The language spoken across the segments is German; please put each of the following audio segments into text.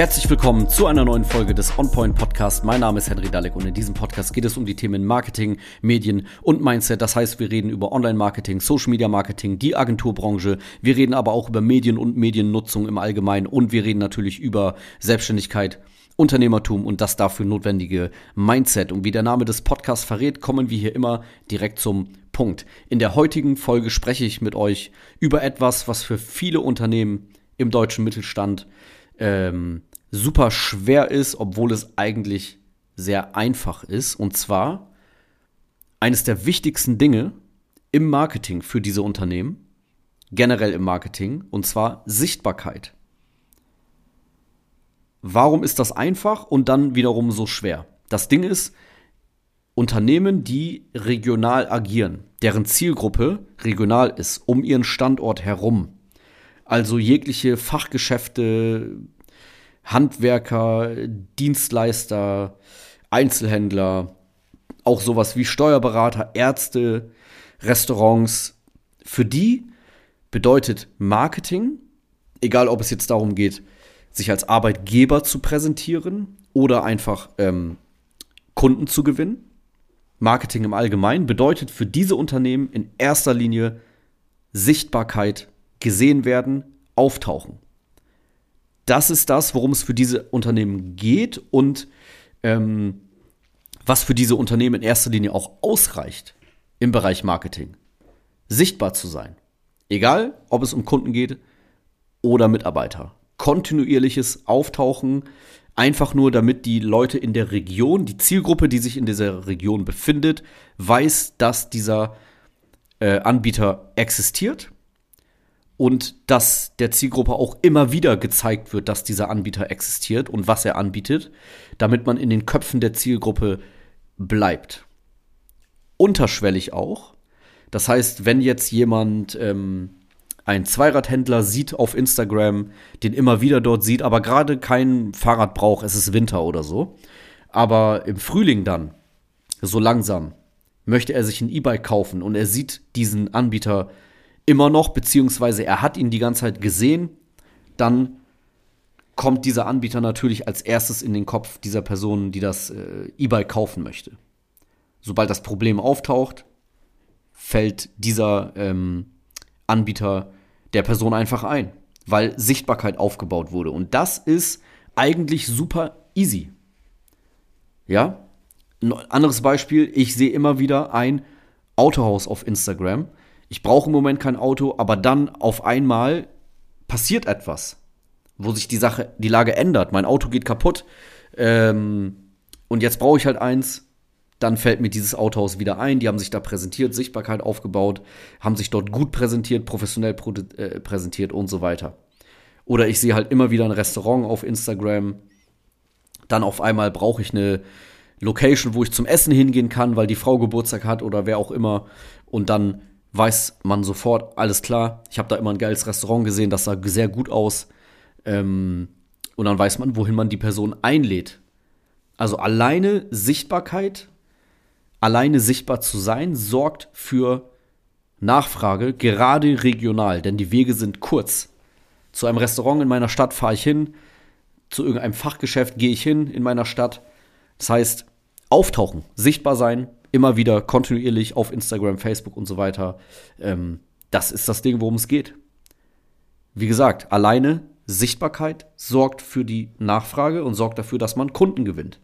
Herzlich willkommen zu einer neuen Folge des OnPoint Podcast. Mein Name ist Henry Dalek und in diesem Podcast geht es um die Themen Marketing, Medien und Mindset. Das heißt, wir reden über Online-Marketing, Social-Media-Marketing, die Agenturbranche. Wir reden aber auch über Medien und Mediennutzung im Allgemeinen und wir reden natürlich über Selbstständigkeit, Unternehmertum und das dafür notwendige Mindset. Und wie der Name des Podcasts verrät, kommen wir hier immer direkt zum Punkt. In der heutigen Folge spreche ich mit euch über etwas, was für viele Unternehmen im deutschen Mittelstand ähm, super schwer ist, obwohl es eigentlich sehr einfach ist. Und zwar eines der wichtigsten Dinge im Marketing für diese Unternehmen, generell im Marketing, und zwar Sichtbarkeit. Warum ist das einfach und dann wiederum so schwer? Das Ding ist, Unternehmen, die regional agieren, deren Zielgruppe regional ist, um ihren Standort herum, also jegliche Fachgeschäfte, Handwerker, Dienstleister, Einzelhändler, auch sowas wie Steuerberater, Ärzte, Restaurants. Für die bedeutet Marketing, egal ob es jetzt darum geht, sich als Arbeitgeber zu präsentieren oder einfach ähm, Kunden zu gewinnen. Marketing im Allgemeinen bedeutet für diese Unternehmen in erster Linie Sichtbarkeit, gesehen werden, auftauchen das ist das, worum es für diese Unternehmen geht und ähm, was für diese Unternehmen in erster Linie auch ausreicht im Bereich Marketing. Sichtbar zu sein. Egal, ob es um Kunden geht oder Mitarbeiter. Kontinuierliches Auftauchen, einfach nur damit die Leute in der Region, die Zielgruppe, die sich in dieser Region befindet, weiß, dass dieser äh, Anbieter existiert und dass der Zielgruppe auch immer wieder gezeigt wird, dass dieser Anbieter existiert und was er anbietet, damit man in den Köpfen der Zielgruppe bleibt. Unterschwellig auch. Das heißt, wenn jetzt jemand ähm, einen Zweiradhändler sieht auf Instagram, den immer wieder dort sieht, aber gerade kein Fahrrad braucht, es ist Winter oder so, aber im Frühling dann, so langsam, möchte er sich ein E-Bike kaufen und er sieht diesen Anbieter immer noch, beziehungsweise er hat ihn die ganze Zeit gesehen, dann kommt dieser Anbieter natürlich als erstes in den Kopf dieser Person, die das äh, E-Bike kaufen möchte. Sobald das Problem auftaucht, fällt dieser ähm, Anbieter der Person einfach ein, weil Sichtbarkeit aufgebaut wurde. Und das ist eigentlich super easy. Ja? Ein anderes Beispiel, ich sehe immer wieder ein Autohaus auf Instagram, ich brauche im Moment kein Auto, aber dann auf einmal passiert etwas, wo sich die Sache, die Lage ändert. Mein Auto geht kaputt ähm, und jetzt brauche ich halt eins. Dann fällt mir dieses Autohaus wieder ein. Die haben sich da präsentiert, Sichtbarkeit aufgebaut, haben sich dort gut präsentiert, professionell äh, präsentiert und so weiter. Oder ich sehe halt immer wieder ein Restaurant auf Instagram. Dann auf einmal brauche ich eine Location, wo ich zum Essen hingehen kann, weil die Frau Geburtstag hat oder wer auch immer. Und dann weiß man sofort, alles klar, ich habe da immer ein geiles Restaurant gesehen, das sah sehr gut aus. Ähm, und dann weiß man, wohin man die Person einlädt. Also alleine Sichtbarkeit, alleine sichtbar zu sein, sorgt für Nachfrage, gerade regional, denn die Wege sind kurz. Zu einem Restaurant in meiner Stadt fahre ich hin, zu irgendeinem Fachgeschäft gehe ich hin in meiner Stadt. Das heißt, auftauchen, sichtbar sein, immer wieder kontinuierlich auf Instagram, Facebook und so weiter. Ähm, das ist das Ding, worum es geht. Wie gesagt, alleine Sichtbarkeit sorgt für die Nachfrage und sorgt dafür, dass man Kunden gewinnt.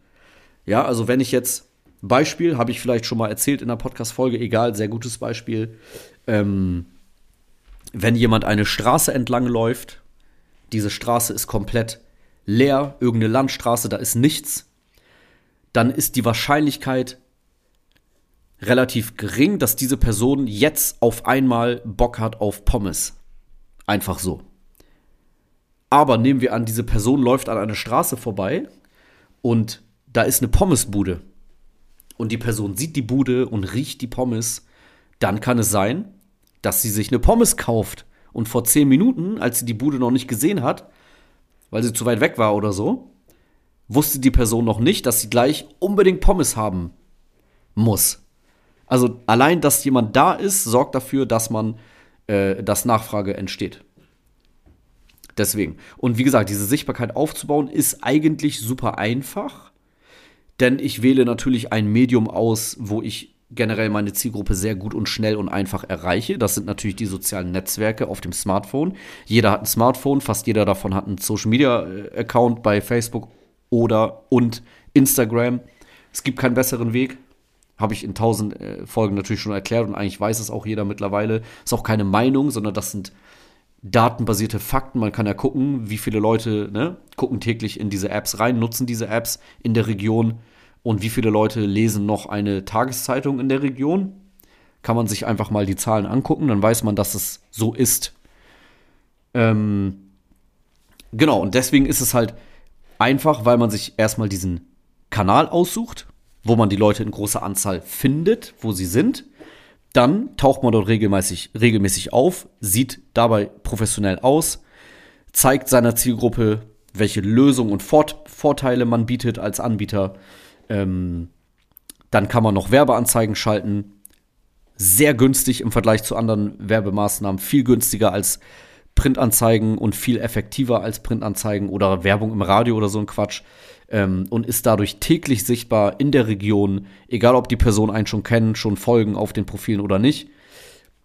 Ja, also wenn ich jetzt Beispiel, habe ich vielleicht schon mal erzählt in der Podcast-Folge, egal, sehr gutes Beispiel. Ähm, wenn jemand eine Straße entlang läuft, diese Straße ist komplett leer, irgendeine Landstraße, da ist nichts, dann ist die Wahrscheinlichkeit relativ gering, dass diese Person jetzt auf einmal Bock hat auf Pommes. Einfach so. Aber nehmen wir an, diese Person läuft an einer Straße vorbei und da ist eine Pommesbude. Und die Person sieht die Bude und riecht die Pommes. Dann kann es sein, dass sie sich eine Pommes kauft. Und vor zehn Minuten, als sie die Bude noch nicht gesehen hat, weil sie zu weit weg war oder so, wusste die Person noch nicht, dass sie gleich unbedingt Pommes haben muss. Also allein, dass jemand da ist, sorgt dafür, dass man, äh, dass Nachfrage entsteht. Deswegen. Und wie gesagt, diese Sichtbarkeit aufzubauen ist eigentlich super einfach, denn ich wähle natürlich ein Medium aus, wo ich generell meine Zielgruppe sehr gut und schnell und einfach erreiche. Das sind natürlich die sozialen Netzwerke auf dem Smartphone. Jeder hat ein Smartphone, fast jeder davon hat einen Social Media äh, Account bei Facebook oder und Instagram. Es gibt keinen besseren Weg. Habe ich in tausend äh, Folgen natürlich schon erklärt und eigentlich weiß es auch jeder mittlerweile. Ist auch keine Meinung, sondern das sind datenbasierte Fakten. Man kann ja gucken, wie viele Leute ne, gucken täglich in diese Apps rein, nutzen diese Apps in der Region und wie viele Leute lesen noch eine Tageszeitung in der Region. Kann man sich einfach mal die Zahlen angucken, dann weiß man, dass es so ist. Ähm, genau, und deswegen ist es halt einfach, weil man sich erstmal diesen Kanal aussucht, wo man die Leute in großer Anzahl findet, wo sie sind. Dann taucht man dort regelmäßig, regelmäßig auf, sieht dabei professionell aus, zeigt seiner Zielgruppe, welche Lösungen und Fort Vorteile man bietet als Anbieter. Ähm, dann kann man noch Werbeanzeigen schalten. Sehr günstig im Vergleich zu anderen Werbemaßnahmen, viel günstiger als Printanzeigen und viel effektiver als Printanzeigen oder Werbung im Radio oder so ein Quatsch ähm, und ist dadurch täglich sichtbar in der Region, egal ob die Person einen schon kennen, schon folgen auf den Profilen oder nicht.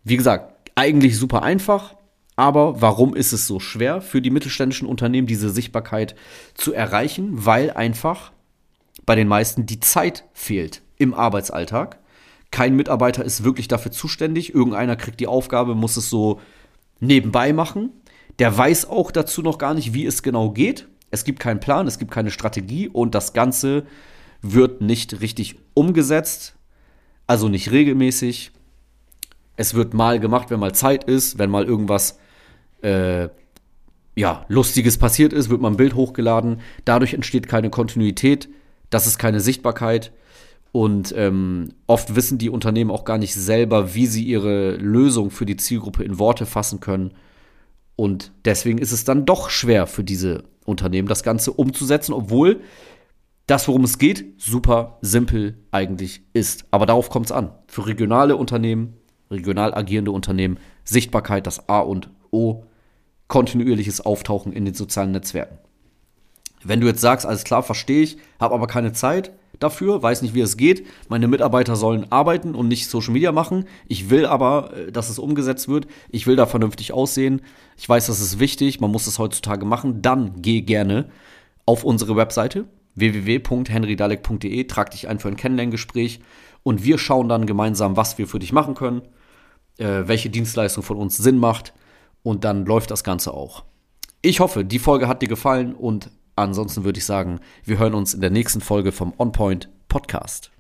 Wie gesagt, eigentlich super einfach, aber warum ist es so schwer für die mittelständischen Unternehmen, diese Sichtbarkeit zu erreichen? Weil einfach bei den meisten die Zeit fehlt im Arbeitsalltag. Kein Mitarbeiter ist wirklich dafür zuständig. Irgendeiner kriegt die Aufgabe, muss es so nebenbei machen. Der weiß auch dazu noch gar nicht, wie es genau geht. Es gibt keinen Plan, es gibt keine Strategie und das Ganze wird nicht richtig umgesetzt, also nicht regelmäßig. Es wird mal gemacht, wenn mal Zeit ist, wenn mal irgendwas äh, ja, Lustiges passiert ist, wird mal ein Bild hochgeladen. Dadurch entsteht keine Kontinuität, das ist keine Sichtbarkeit. Und ähm, oft wissen die Unternehmen auch gar nicht selber, wie sie ihre Lösung für die Zielgruppe in Worte fassen können. Und deswegen ist es dann doch schwer für diese Unternehmen, das Ganze umzusetzen, obwohl das, worum es geht, super simpel eigentlich ist. Aber darauf kommt es an. Für regionale Unternehmen, regional agierende Unternehmen, Sichtbarkeit das A und O, kontinuierliches Auftauchen in den sozialen Netzwerken. Wenn du jetzt sagst, alles klar, verstehe ich, habe aber keine Zeit dafür, weiß nicht, wie es geht, meine Mitarbeiter sollen arbeiten und nicht Social Media machen, ich will aber, äh, dass es umgesetzt wird, ich will da vernünftig aussehen, ich weiß, das ist wichtig, man muss es heutzutage machen, dann geh gerne auf unsere Webseite www.henrydalek.de, trag dich ein für ein Kennenlerngespräch. Und wir schauen dann gemeinsam, was wir für dich machen können, äh, welche Dienstleistung von uns Sinn macht. Und dann läuft das Ganze auch. Ich hoffe, die Folge hat dir gefallen und ansonsten würde ich sagen, wir hören uns in der nächsten Folge vom On Point Podcast.